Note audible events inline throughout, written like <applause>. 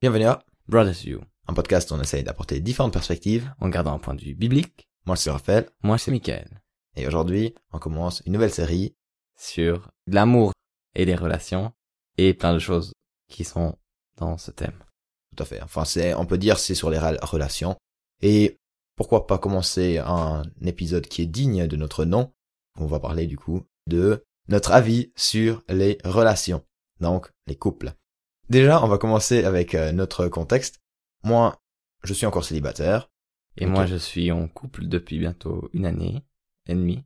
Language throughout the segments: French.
Bienvenue à Brothers View, un podcast où on essaye d'apporter différentes perspectives. en gardant un point de vue biblique. Moi, c'est Raphaël, Moi, c'est Michael. et aujourd'hui, on commence une nouvelle série. Sur l'amour et les relations et plein de choses qui sont dans ce thème. Tout à fait. Enfin, c'est, on peut dire, c'est sur les rela- relations. Et pourquoi pas commencer un épisode qui est digne de notre nom? On va parler, du coup, de notre avis sur les relations. Donc, les couples. Déjà, on va commencer avec euh, notre contexte. Moi, je suis encore célibataire. Et moi, je suis en couple depuis bientôt une année et demie.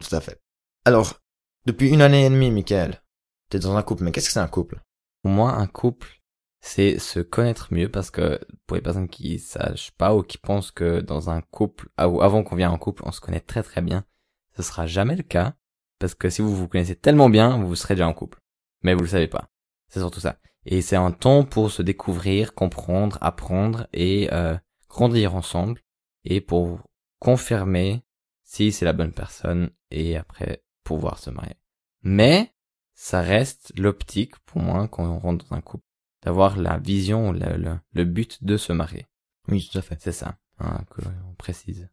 Tout à fait. Alors, depuis une année et demie, Michael, t'es dans un couple, mais qu'est-ce que c'est un couple? Pour moi, un couple, c'est se connaître mieux parce que pour les personnes qui sachent pas ou qui pensent que dans un couple, ou avant qu'on vienne en couple, on se connaît très très bien, ce sera jamais le cas parce que si vous vous connaissez tellement bien, vous serez déjà en couple. Mais vous le savez pas. C'est surtout ça. Et c'est un temps pour se découvrir, comprendre, apprendre et euh, grandir ensemble et pour confirmer si c'est la bonne personne et après pouvoir se marier. Mais ça reste l'optique pour moi quand on rentre dans un couple d'avoir la vision, le, le, le but de se marier. Oui, tout à fait. C'est ça hein, que on précise.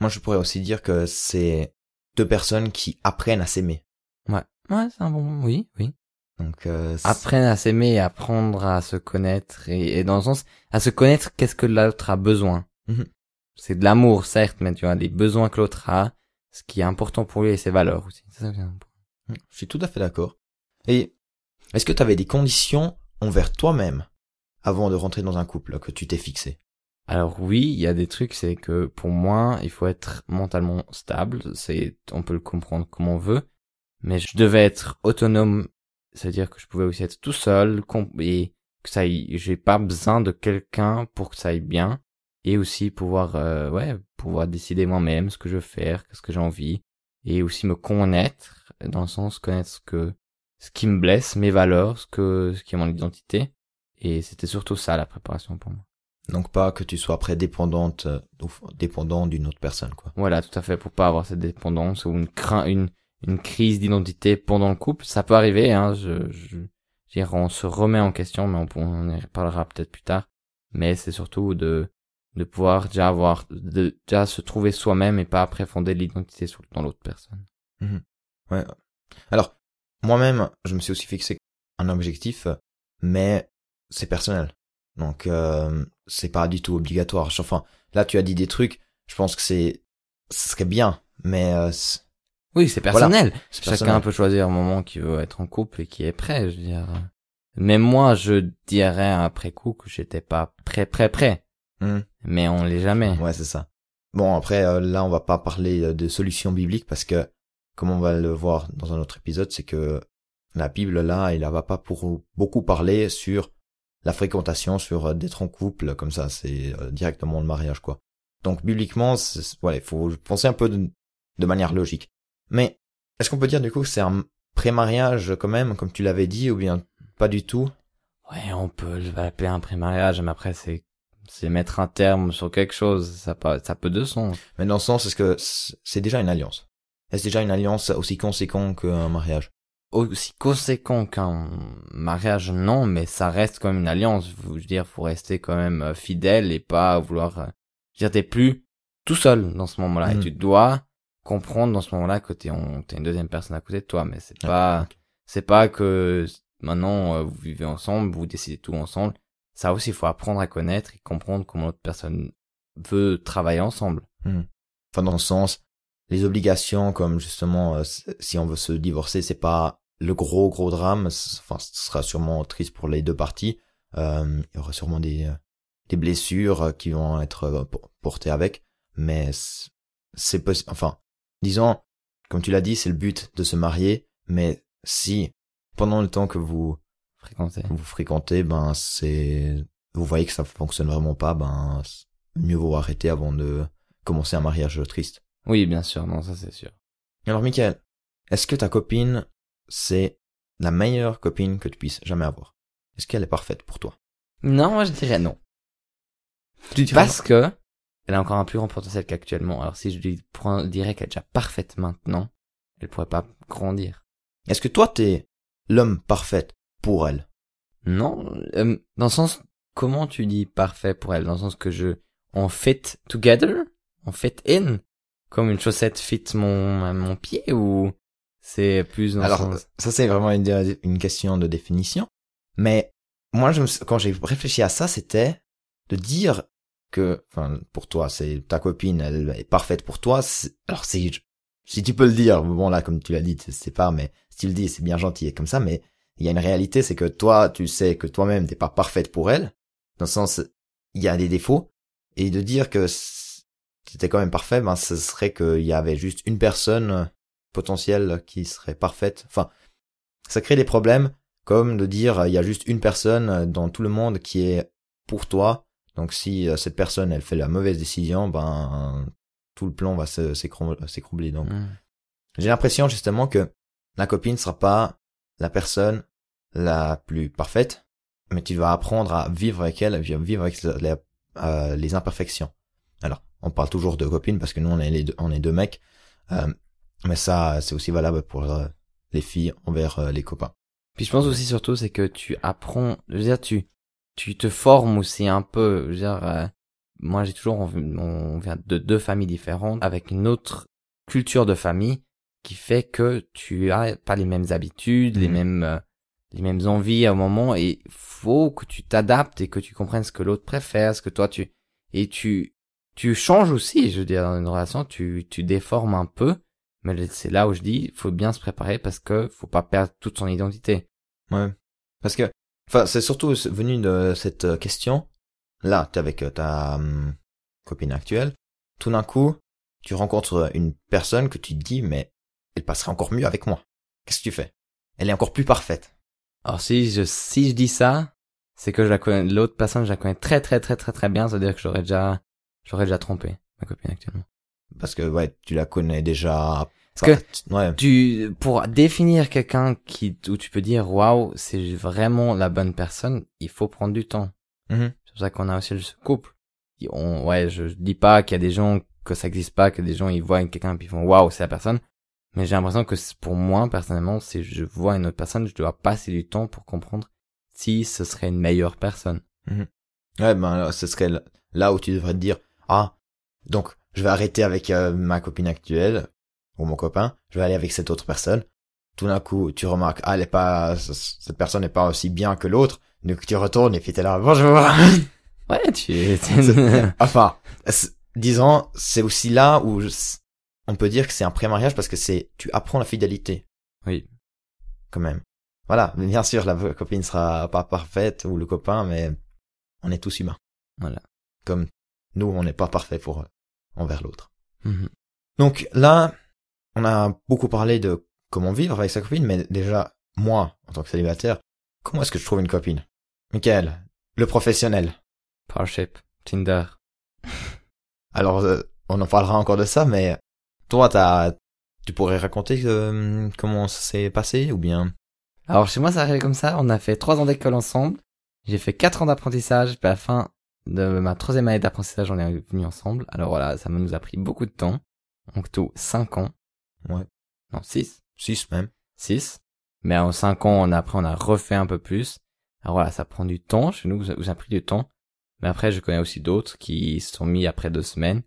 Moi, je pourrais aussi dire que c'est deux personnes qui apprennent à s'aimer. Ouais, ouais, c'est un bon. Oui, oui. Donc, euh, Apprendre à s'aimer, et apprendre à se connaître et, et dans le sens à se connaître, qu'est-ce que l'autre a besoin? Mhm. C'est de l'amour certes, mais tu vois les besoins que l'autre a, ce qui est important pour lui et ses valeurs aussi. Ça j'ai- je suis tout à fait d'accord. Et est-ce que tu avais des conditions envers toi-même avant de rentrer dans un couple que tu t'es fixé? Alors oui, il y a des trucs, c'est que pour moi, il faut être mentalement stable. C'est, on peut le comprendre comme on veut, mais je devais être autonome, c'est-à-dire que je pouvais aussi être tout seul et que ça, aille- j'ai pas besoin de quelqu'un pour que ça aille bien, et aussi pouvoir, euh, ouais, pouvoir décider moi-même ce que je veux faire, ce que j'ai envie, et aussi me connaître dans le sens connaître ce que, ce qui me blesse, mes valeurs, ce que, ce qui est mon identité, et c'était surtout ça la préparation pour moi. Donc pas que tu sois après dépendante, euh, ou dépendant d'une autre personne, quoi. Voilà, tout à fait, pour pas avoir cette dépendance ou une crainte, une, une crise d'identité pendant le couple. Ça peut arriver, hein, je, je, je on se remet en question, mais on, on en reparlera peut-être plus tard. Mais c'est surtout de, de pouvoir déjà avoir, de, déjà se trouver soi-même et pas après fonder l'identité dans l'autre personne. Ouais. Alors, moi-même, je me suis aussi fixé un objectif, mais c'est personnel. Donc, euh, c'est pas du tout obligatoire. Enfin, là, tu as dit des trucs. Je pense que c'est, ce serait bien, mais euh, Oui, c'est personnel. Chacun personnel. peut choisir un moment qui veut être en couple et qui est prêt, je veux dire. Mais moi, je dirais après coup que j'étais pas prêt, prêt, prêt. Hmm. Mais on l'est jamais. Ouais, c'est ça. Bon, après, euh, là, on va pas parler euh, de solutions bibliques parce que, comme on va le voir dans un autre épisode, c'est que la Bible, là, il va pas pour beaucoup parler sur la fréquentation, sur euh, d'être en couple, comme ça, c'est directement le mariage, quoi. Donc, bibliquement, ouais, il faut penser un peu de, de manière logique. Mais, est-ce qu'on peut dire, du coup, que c'est un pré-mariage, quand même, comme tu l'avais dit, ou bien pas du tout? Ouais, on peut l'appeler un pré-mariage, mais après, c'est, c'est mettre un terme sur quelque chose. Ça peut, ça peut de sens. Mais dans le sens, est-ce que c'est déjà une alliance? Est-ce déjà une alliance aussi conséquente qu'un mariage? Aussi conséquent qu'un mariage, non, mais ça reste quand même une alliance. Je veux dire, faut rester quand même euh, fidèle et pas vouloir, euh, je veux dire, t'es plus tout seul dans ce moment-là. Et tu dois comprendre dans ce moment-là que t'es, en- t'as une deuxième personne à côté de toi, mais c'est Ouais, pas, c'est pas que maintenant euh, vous vivez ensemble, vous décidez tout ensemble. Ça aussi, il faut apprendre à connaître et comprendre comment l'autre personne veut travailler ensemble. Enfin, dans le sens, les obligations, comme justement, euh, si on veut se divorcer, c'est pas le gros gros drame. Enfin, ce sera sûrement triste pour les deux parties. Euh, il y aura sûrement des euh, des blessures qui vont être euh, por- portées avec, mais c'est possible. Enfin, disons, comme tu l'as dit, c'est le but de se marier. Mais si pendant le temps que vous Fréquenter. vous fréquentez, ben c'est vous voyez que ça fonctionne vraiment pas, ben mieux vaut arrêter avant de commencer un mariage triste. Oui, bien sûr, non, ça c'est sûr. Alors Michael, est-ce que ta copine c'est la meilleure copine que tu puisses jamais avoir? Est-ce qu'elle est parfaite pour toi? Non, moi je dirais non. Tu dirais Parce que elle a encore un plus grand potentiel qu'actuellement. Alors si je lui prends- dirais qu'elle est déjà parfaite maintenant, elle pourrait pas grandir. Est-ce que toi t'es l'homme parfait pour elle? Non, euh, dans le sens, comment tu dis parfait pour elle? Dans le sens que je on fit together, on fit in, comme une chaussette fit mon mon pied ou c'est plus dans le Alors, sens- ça c'est vraiment une, une question de définition. Mais moi, je me, quand j'ai réfléchi à ça, c'était de dire que, enfin, pour toi, c'est ta copine, elle est parfaite pour toi. Alors, c'est, si tu peux le dire, bon là, comme tu l'as dit, c'est pas, mais si tu le dis, c'est bien gentil et comme ça. Mais il y a une réalité, c'est que toi, tu sais que toi-même, t'es pas parfaite pour elle. Dans le sens, il y a des défauts. Et de dire que c'était quand même parfait, ben, ce serait qu'il y avait juste une personne potentielle qui serait parfaite. Enfin, ça crée des problèmes, comme de dire euh, il y a juste une personne euh, dans tout le monde qui est pour toi. Donc si euh, cette personne elle fait la mauvaise décision, ben tout le plan va s'écroubler. Donc Hmm. j'ai l'impression justement que la copine sera pas la personne la plus parfaite, mais tu vas apprendre à vivre avec elle, à vivre avec les, euh, les imperfections. Alors, on parle toujours de copine parce que nous on est les deux, on est deux mecs, euh, mais ça c'est aussi valable pour euh, les filles envers les copains. Puis je pense aussi surtout c'est que tu apprends, je veux dire tu tu te formes aussi un peu, je veux dire euh, moi j'ai toujours on, on vient de deux familles différentes avec une autre culture de famille qui fait que tu as pas les mêmes habitudes, les Mhm. mêmes euh, les mêmes envies à un moment et faut que tu t'adaptes et que tu comprennes ce que l'autre préfère, ce que toi tu et tu tu changes aussi, je veux dire dans une relation, tu tu déformes un peu mais c'est là où je dis, faut bien se préparer parce que faut pas perdre toute son identité. Ouais. Parce que, enfin, c'est surtout venu de cette euh, question. Là, t'es avec euh, ta hum, copine actuelle. Tout d'un coup, tu rencontres une personne que tu te dis, mais elle passerait encore mieux avec moi. Qu'est-ce que tu fais? Elle est encore plus parfaite. Alors si je si je dis ça, c'est que je la connais l'autre personne, je la connais très très très très très bien, ça veut dire que j'aurais déjà j'aurais déjà trompé ma copine actuellement. Parce que, ouais, tu la connais déjà. Parce Enfin, tu- ouais. Tu pour définir quelqu'un qui où tu peux dire waouh, c'est vraiment la bonne personne, il faut prendre du temps. Mhm. C'est pour ça qu'on a aussi ce couple. On, ouais, je, je dis pas qu'il y a des gens que ça existe pas, que des gens ils voient quelqu'un puis ils font waouh, c'est la personne. Mais j'ai l'impression que pour moi personnellement, si je vois une autre personne, je dois passer du temps pour comprendre si ce serait une meilleure personne. Ouais, ben, là, ce serait là où tu devrais te dire, ah, donc, je vais arrêter avec euh, ma copine actuelle, ou mon copain, je vais aller avec cette autre personne. Tout d'un coup, tu remarques, ah, elle est pas, cette personne n'est pas aussi bien que l'autre. Donc, tu retournes et puis t'es là, bonjour. <laughs> Ouais, tu. <laughs> C'est- enfin, disons, c'est aussi là où je- on peut dire que c'est un pré-mariage parce que c'est, tu apprends la fidélité. Oui. Quand même. Voilà. Mais bien sûr, la copine sera pas parfaite ou le copain, mais on est tous humains. Voilà. Comme nous, on n'est pas parfait pour envers l'autre. Mhm. Donc là, on a beaucoup parlé de comment vivre avec sa copine, mais déjà, moi, en tant que célibataire, comment est-ce que je trouve une copine? Michael, le professionnel. Parship, Tinder. <laughs> Alors, euh, on en parlera encore de ça, mais toi, t'as, tu pourrais raconter euh, comment ça s'est passé ou bien? Alors chez moi, ça arrivé comme ça. On a fait trois ans d'école ensemble. J'ai fait quatre ans d'apprentissage. Puis à la fin de ma troisième année d'apprentissage, on est venu ensemble. Alors voilà, ça nous a pris beaucoup de temps. Donc tout cinq ans. Ouais. Non, six. six même. 6. Mais en 5 ans, on a, après, on a refait un peu plus. Alors voilà, ça prend du temps. Chez nous, ça ça a pris du temps. Mais après, je connais aussi d'autres qui se sont mis après deux semaines.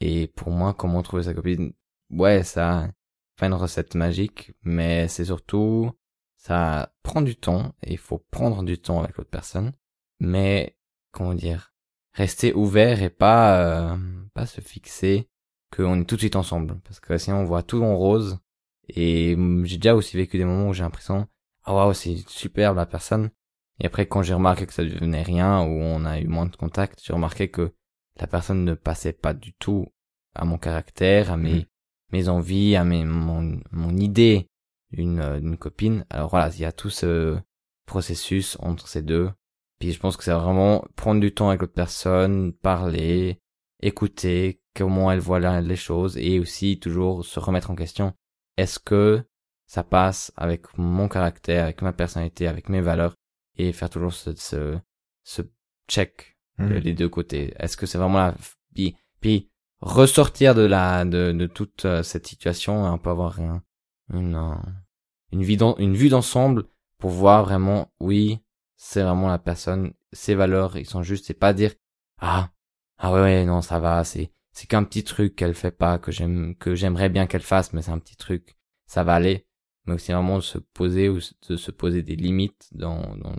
Et pour moi, comment trouver sa copine? Ouais, ça, pas une recette magique, mais c'est surtout, ça prend du temps et il faut prendre du temps avec l'autre personne. Mais, comment dire, rester ouvert et pas, euh, pas se fixer qu'on est tout de suite ensemble. Parce que sinon, on voit tout en rose. Et hum, j'ai déjà aussi vécu des moments où j'ai l'impression, ah waouh, c'est superbe la personne. Et après, quand j'ai remarqué que ça devenait rien, ou on a eu moins de contact, j'ai remarqué que la personne ne passait pas du tout à mon caractère, à mes, Mhm. mes envies, à mes, mon, mon idée d'une, euh, d'une copine. Alors voilà, il y a tout ce processus entre ces deux. Puis je pense que c'est vraiment prendre du temps avec l'autre personne, parler, écouter comment elle voit la- les choses et aussi toujours se remettre en question. Est-ce que ça passe avec mon caractère, avec ma personnalité, avec mes valeurs et faire toujours ce, ce, ce check de Mhm. les deux côtés? Est-ce que c'est vraiment la puis, puis ressortir de la de, de toute euh, cette situation et un peu avoir un, une une vue d'en- une vue d'ensemble pour voir vraiment oui c'est vraiment la personne ses valeurs, ils sont justes, c'est pas dire, ah, ah ouais, ouais, non, ça va, c'est, c'est qu'un petit truc qu'elle fait pas, que j'aime, que j'aimerais bien qu'elle fasse, mais c'est un petit truc, ça va aller. Mais c'est vraiment de se poser ou de se poser des limites dans, dans,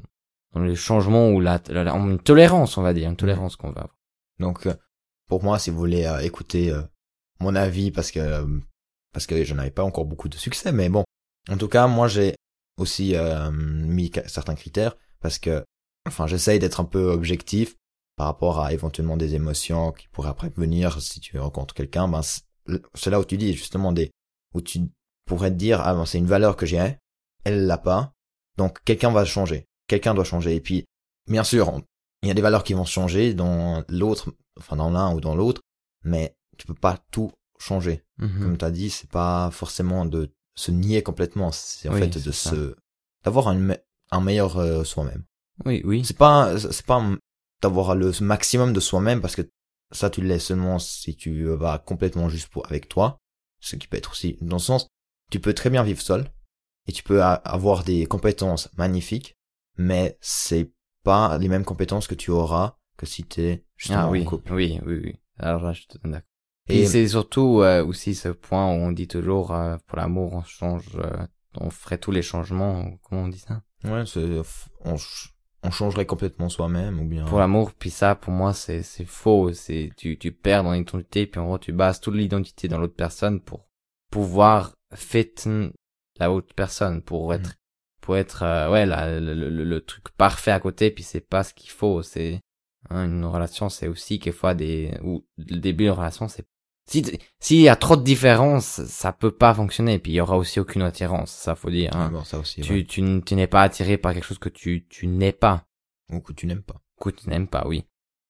dans les changements ou la, une tolérance, on va dire, une tolérance qu'on va avoir. Donc, euh, pour moi, si vous voulez euh, écouter euh, mon avis, parce que parce que je n'avais pas encore beaucoup de succès, mais bon, en tout cas, moi j'ai aussi mis certains critères parce que, enfin, j'essaye d'être un peu objectif par rapport à éventuellement des émotions qui pourraient après venir si tu rencontres quelqu'un. Ben, c'est là où tu dis justement des où tu pourrais te dire ah ben c'est une valeur que j'ai, elle l'a pas, donc quelqu'un va changer, quelqu'un doit changer. Et puis, bien sûr, il y a des valeurs qui vont changer dans l'autre, enfin dans l'un ou dans l'autre, mais tu peux pas tout changer. Mhm. Comme tu as dit, c'est pas forcément de se nier complètement, c'est en fait de se d'avoir un, un meilleur euh, soi-même. Oui, oui. C'est pas c'est pas d'avoir le maximum de soi-même parce que ça tu le laisses seulement si tu vas complètement juste pour avec toi, ce qui peut être aussi dans le sens tu peux très bien vivre seul et tu peux avoir des compétences magnifiques, mais c'est pas les mêmes compétences que tu auras que si t'es justement ah, oui, en couple. Oui, oui, oui. Alors là, je te donne d'accord. Et, c'est surtout euh, aussi ce point où on dit toujours euh, pour l'amour on change, euh, on ferait tous les changements. Comment on dit ça? Ouais, c'est on, on changerait complètement soi-même ou bien. Pour l'amour, puis ça pour moi c'est c'est faux. C'est tu tu perds ton identité puis en gros tu bases toute l'identité dans l'autre personne pour pouvoir fit la autre personne pour mhm. être pour être euh, ouais la, le, le, le, truc parfait à côté puis c'est pas ce qu'il faut c'est hein, une relation c'est aussi quelquefois des ou le début de relation c'est si s'il y a trop de différences ça peut pas fonctionner. Puis il y aura aussi aucune attirance ça faut dire hein. ça aussi, tu, tu, tu n'es pas attiré par quelque chose que tu tu n'es pas. Ou que tu n'aimes pas. Que tu n'aimes pas oui.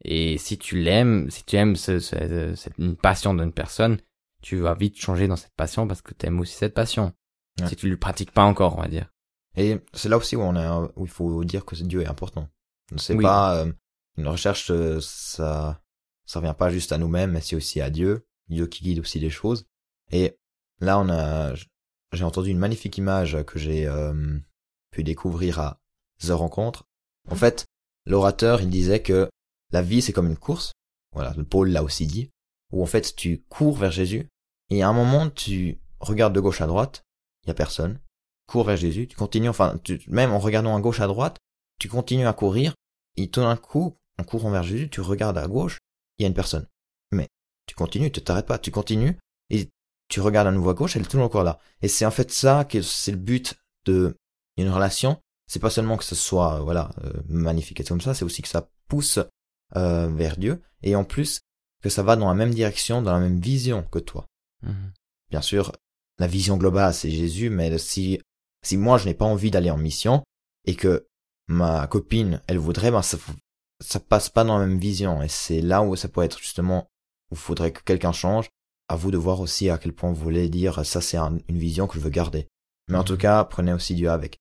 Et si tu l'aimes si tu aimes ce, ce, cette une passion d'une personne tu vas vite changer dans cette passion parce que tu aimes aussi cette passion. Si tu le pratiques pas encore on va dire. Et c'est là aussi où on a, où il faut dire que Dieu est important. C'est pas euh, une recherche, euh, ça, ça revient pas juste à nous-mêmes, mais c'est aussi à Dieu, Dieu qui guide aussi les choses. Et là, on a, j'ai entendu une magnifique image que j'ai euh, pu découvrir à The Rencontre. En fait, l'orateur, il disait que la vie, c'est comme une course. Voilà, le Paul l'a aussi dit. Où en fait, tu cours vers Jésus. Et à un moment, tu regardes de gauche à droite. Il y a personne cours vers Jésus, tu continues, enfin, tu, même en regardant à gauche, à droite, tu continues à courir, et tout d'un coup, en courant vers Jésus, tu regardes à gauche, il y a une personne. Tu continues, tu t'arrêtes pas, tu continues, et tu regardes à nouveau à gauche, elle est toujours encore là. Et c'est en fait ça que c'est le but de une relation. C'est pas seulement que ce soit, voilà, euh, magnifique et comme ça, c'est aussi que ça pousse euh, vers Dieu, et en plus que ça va dans la même direction, dans la même vision que toi. Mhm. Bien sûr, la vision globale, c'est Jésus, mais si si moi je n'ai pas envie d'aller en mission et que ma copine, elle voudrait, ben ça, ça passe pas dans la même vision. Et c'est là où ça peut être justement il faudrait que quelqu'un change. À vous de voir aussi à quel point vous voulez dire ça c'est une vision que je veux garder. Mais en tout mhm. cas, prenez aussi Dieu avec.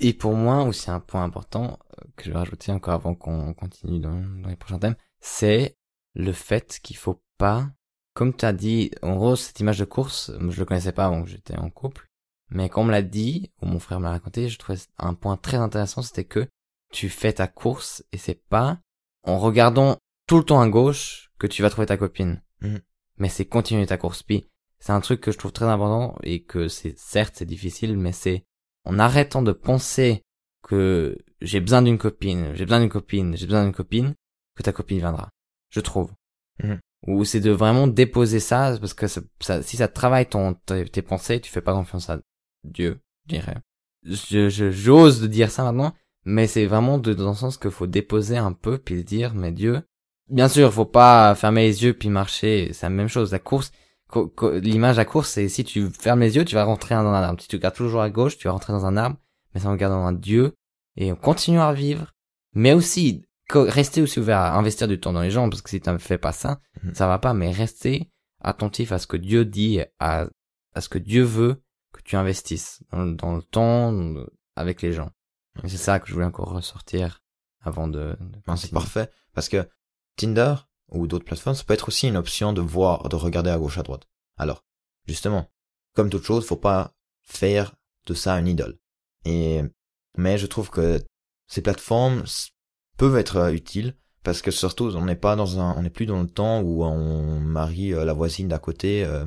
Et pour moi aussi un point important euh, que je vais rajouter encore avant qu'on continue dans, dans les prochains thèmes, c'est le fait qu'il faut pas, comme tu as dit, en gros cette image de course, je le connaissais pas avant que j'étais en couple, mais quand on me l'a dit, ou mon frère me l'a raconté, je trouvais un point très intéressant, c'était que tu fais ta course et c'est pas en regardant tout le temps à gauche que tu vas trouver ta copine. Mhm. Mais c'est continuer ta course. Puis c'est un truc que je trouve très important et que c'est certes c'est difficile, mais c'est en arrêtant de penser que j'ai besoin d'une copine, j'ai besoin d'une copine, j'ai besoin d'une copine, que ta copine viendra. Je trouve. Mhm. Ou c'est de vraiment déposer ça parce que ça, si ça travaille ton tes, tes pensées, tu fais pas confiance à Dieu, je dirais. Je, j'ose de dire ça maintenant, mais c'est vraiment de, dans le sens qu'il faut déposer un peu puis dire, mais Dieu, bien sûr, faut pas fermer les yeux puis marcher, c'est la même chose. La course, l'image à course, c'est si tu fermes les yeux, tu vas rentrer dans un arbre. Si tu regardes toujours à gauche, tu vas rentrer dans un arbre, mais c'est en regardant un Dieu et on continue à vivre, mais aussi rester aussi ouvert à investir du temps dans les gens parce que si tu ne fais pas ça, mhm. ça va pas. Mais rester attentif à ce que Dieu dit, à, à ce que Dieu veut que tu investisses dans, le temps avec les gens. c'est ça que je voulais encore ressortir avant de. c'est parfait parce que Tinder ou d'autres plateformes, ça peut être aussi une option de voir, de regarder à gauche à droite. Alors, justement, comme toute chose, faut pas faire de ça une idole. Et mais je trouve que ces plateformes peuvent être euh, utiles parce que surtout on n'est pas dans un on n'est plus dans le temps où on marie euh, la voisine d'à côté euh.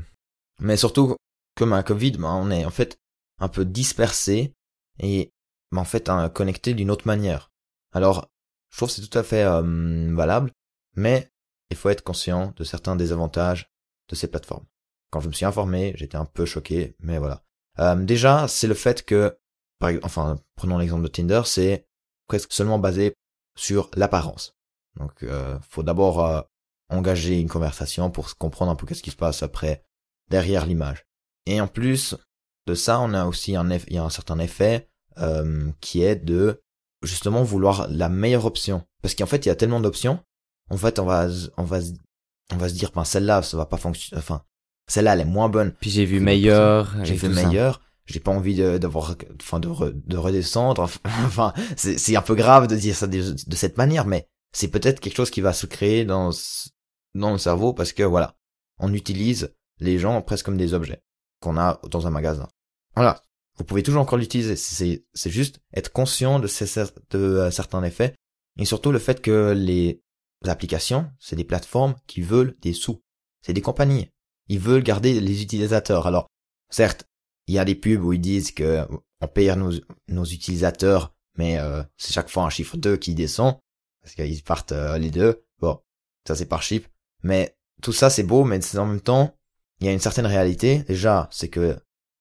mais surtout comme un Covid ben, on est en fait un peu dispersé et ben, en fait hein, connecté d'une autre manière. Alors je trouve que c'est tout à fait valable mais il faut être conscient de certains désavantages de ces plateformes. Quand je me suis informé, j'étais un peu choqué, mais voilà. déjà, c'est le fait que, par, enfin, prenons l'exemple de Tinder, c'est presque seulement basé sur l'apparence. Donc, euh, faut d'abord euh, engager une conversation pour comprendre un peu qu'est-ce qui se passe après derrière l'image. Et en plus de ça, on a aussi un a certain effet euh, qui est de justement vouloir la meilleure option. Parce qu'en fait, il y a tellement d'options. En fait, on va, on va, on va se dire, ben celle-là, ça va pas fonctionner. Enfin, celle-là, elle est moins bonne. Puis j'ai vu meilleur. J'ai vu meilleur j'ai pas envie d'avoir enfin de, de redescendre enfin <laughs> c'est un peu grave de dire ça de, cette manière mais c'est peut-être quelque chose qui va se créer dans dans le cerveau parce que voilà on utilise les gens presque comme des objets qu'on a dans un magasin voilà vous pouvez toujours encore l'utiliser c'est c'est juste être conscient de, ces, de euh, certains effets et surtout le fait que les applications c'est des plateformes qui veulent des sous c'est des compagnies ils veulent garder les utilisateurs alors certes il y a des pubs où ils disent que on paye nos, nos utilisateurs, mais euh, c'est chaque fois un chiffre 2 qui descend, parce qu'ils partent euh, les deux. Bon, ça c'est par chip. Mais tout ça c'est beau, mais en même temps, il y a une certaine réalité. Déjà, c'est que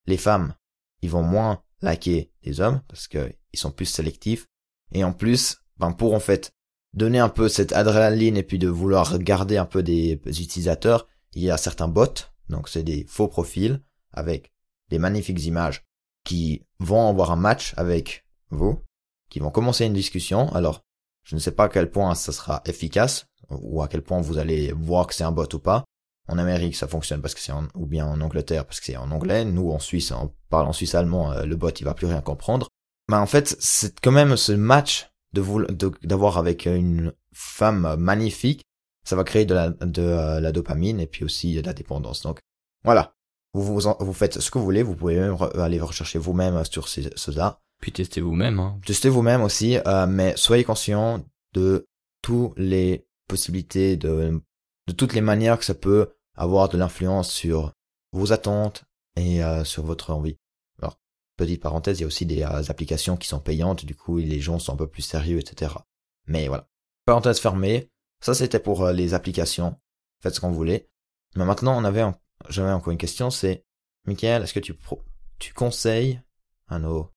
les femmes, ils vont moins liker les hommes, parce que ils sont plus sélectifs. Et en plus, ben pour en fait donner un peu cette adrénaline et puis de vouloir garder un peu des utilisateurs, il y a certains bots, donc c'est des faux profils avec des magnifiques images qui vont avoir un match avec vous, qui vont commencer une discussion. Alors, je ne sais pas à quel point ça sera efficace ou à quel point vous allez voir que c'est un bot ou pas. En Amérique, ça fonctionne parce que c'est en, ou bien en Angleterre parce que c'est en anglais. Nous, en Suisse, on parle en suisse allemand, euh, le bot, il va plus rien comprendre. Mais en fait, c'est quand même ce match d'avoir avec une femme magnifique, ça va créer de la, de euh, la dopamine et puis aussi de la dépendance. Donc, voilà. Vous, vous, faites ce que vous voulez, vous pouvez même aller rechercher vous-même sur ces, cela. Puis testez vous-même. Hein. Testez vous-même aussi, euh, mais soyez conscient de toutes les possibilités, de, de toutes les manières que ça peut avoir de l'influence sur vos attentes et euh, sur votre envie. Petite parenthèse, il y a aussi des euh, applications qui sont payantes, du coup les gens sont un peu plus sérieux, etc. Mais voilà. Parenthèse fermée, ça c'était pour les applications. Faites ce qu'on voulait. Mais maintenant on avait j'avais encore une question, c'est, Michael, est-ce que tu, tu conseilles à nos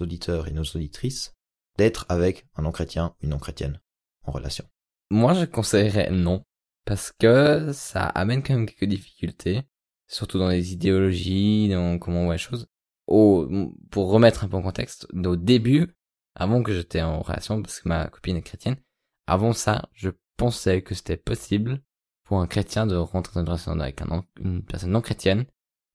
auditeurs et nos auditrices d'être avec un non-chrétien ou une non-chrétienne en relation? Moi, je conseillerais non, parce que ça amène quand même quelques difficultés, surtout dans les idéologies, dans comment on voit les choses. Au, pour remettre un peu en contexte, au début, avant que j'étais en relation, parce que ma copine est chrétienne, avant ça, je pensais que c'était possible pour un chrétien de rentrer dans une relation avec un, une personne non chrétienne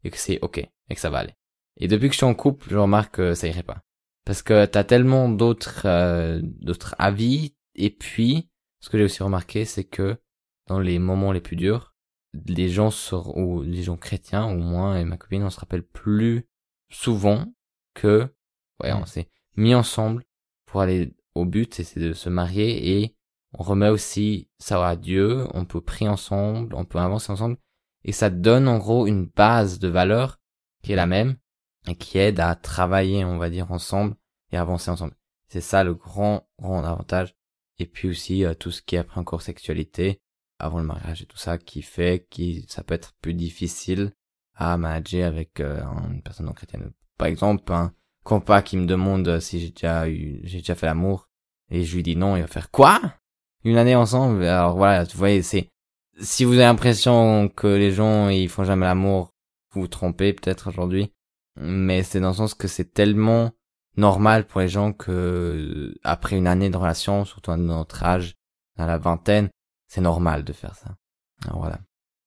et que c'est ok et que ça va aller. Et depuis que je suis en couple, je remarque que ça irait pas. Parce que t'as tellement d'autres euh, d'autres avis et puis ce que j'ai aussi remarqué c'est que dans les moments les plus durs, les gens sur, ou les gens chrétiens ou moi et ma copine on se rappelle plus souvent que ouais on s'est mis ensemble pour aller au but c'est de se marier et on remet aussi ça à Dieu, on peut prier ensemble, on peut avancer ensemble, et ça donne en gros une base de valeur qui est la même, et qui aide à travailler, on va dire, ensemble, et avancer ensemble. C'est ça le grand, grand avantage. Et puis aussi, euh, tout ce qui est après encore sexualité, avant le mariage et tout ça, qui fait que ça peut être plus difficile à manager avec euh, une personne non chrétienne. Par exemple, un compas qui me demande si j'ai déjà eu, j'ai déjà fait l'amour, et je lui dis non, il va faire quoi? une année ensemble. Alors voilà, vous voyez, c'est si vous avez l'impression que les gens ils font jamais l'amour, vous vous trompez peut-être aujourd'hui. Mais c'est dans le sens que c'est tellement normal pour les gens que après une année de relation, surtout à notre âge, à la vingtaine, c'est normal de faire ça. Alors voilà.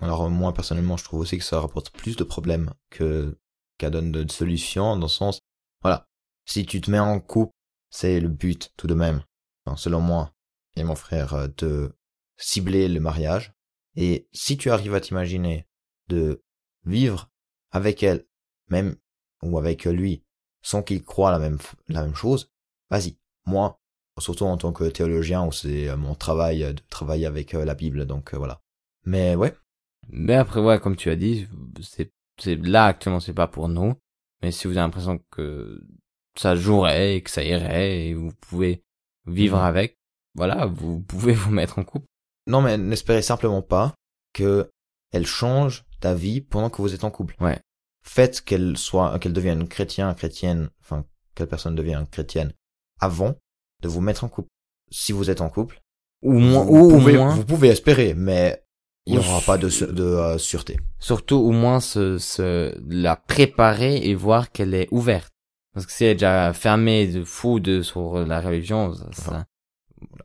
Alors moi personnellement, je trouve aussi que ça rapporte plus de problèmes que qu'à donne de solutions dans le sens, voilà, si tu te mets en couple, c'est le but tout de même. selon moi, et mon frère euh, de cibler le mariage. Et si tu arrives à t'imaginer de vivre avec elle, même ou avec lui, sans qu'il croit la même la même chose, vas-y. Moi, surtout en tant que théologien où c'est euh, mon travail de travailler avec la Bible, donc voilà. Mais ouais. Mais après, ouais, comme tu as dit, c'est, c'est là actuellement, c'est pas pour nous. Mais si vous avez l'impression que ça jouerait et que ça irait et vous pouvez vivre mhm. avec, voilà, vous pouvez <laughs> vous mettre en couple. Non, mais n'espérez simplement pas que elle change ta vie pendant que vous êtes en couple. Ouais. Faites qu'elle soit, qu'elle devienne chrétien, chrétienne, enfin, quelle personne devient chrétienne avant de vous mettre en couple. Si vous êtes en couple, ou moins, vous, pouvez, vous pouvez espérer, mais il n'y aura pas de, de euh, sûreté. Surtout au moins se, se la préparer et voir qu'elle est ouverte. Parce que si elle est déjà fermée de fou de sur la religion, ça,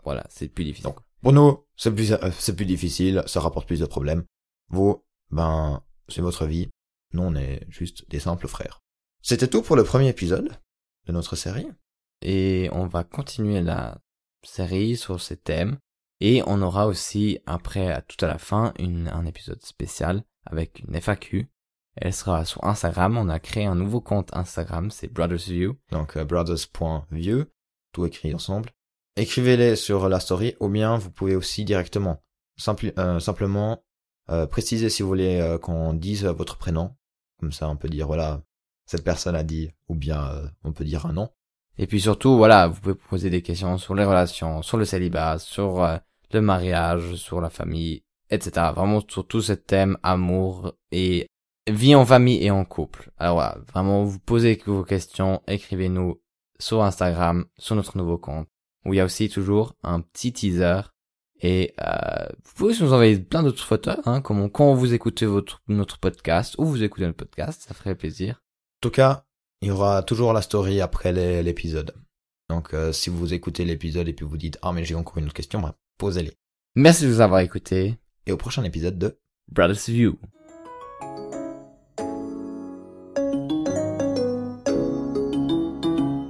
voilà, c'est plus difficile. Donc, pour nous, c'est plus, euh, c'est plus difficile, ça rapporte plus de problèmes. Vous, ben, c'est votre vie. Nous, on est juste des simples frères. C'était tout pour le premier épisode de notre série. Et on va continuer la série sur ces thèmes. Et on aura aussi, après, tout à la fin, une, un épisode spécial avec une FAQ. Elle sera sur Instagram. On a créé un nouveau compte Instagram, c'est Brothersview. Donc, uh, brothers.view, tout écrit ensemble. Écrivez-les sur la story, ou bien vous pouvez aussi directement, euh, simplement euh, préciser si vous voulez euh, qu'on dise votre prénom. Comme ça, on peut dire, voilà, cette personne a dit, ou bien on peut dire un nom. Et puis surtout, voilà, vous pouvez poser des questions sur les relations, sur le célibat, sur le mariage, sur la famille, etc. Vraiment sur tout ce thème amour et vie en famille et en couple. Alors voilà, vraiment vous posez vos questions, écrivez-nous sur Instagram, sur notre nouveau compte, où il y a aussi toujours un petit teaser. Et euh, vous pouvez aussi nous envoyer plein d'autres photos, hein, comme quand vous écoutez votre notre podcast ou vous écoutez notre podcast, ça ferait plaisir. En tout cas, il y aura toujours la story après l'épisode. Donc euh, si vous écoutez l'épisode et puis vous dites ah mais j'ai encore une autre question, bah, posez-les. Merci de vous avoir écouté. Et au prochain épisode de Brothers View.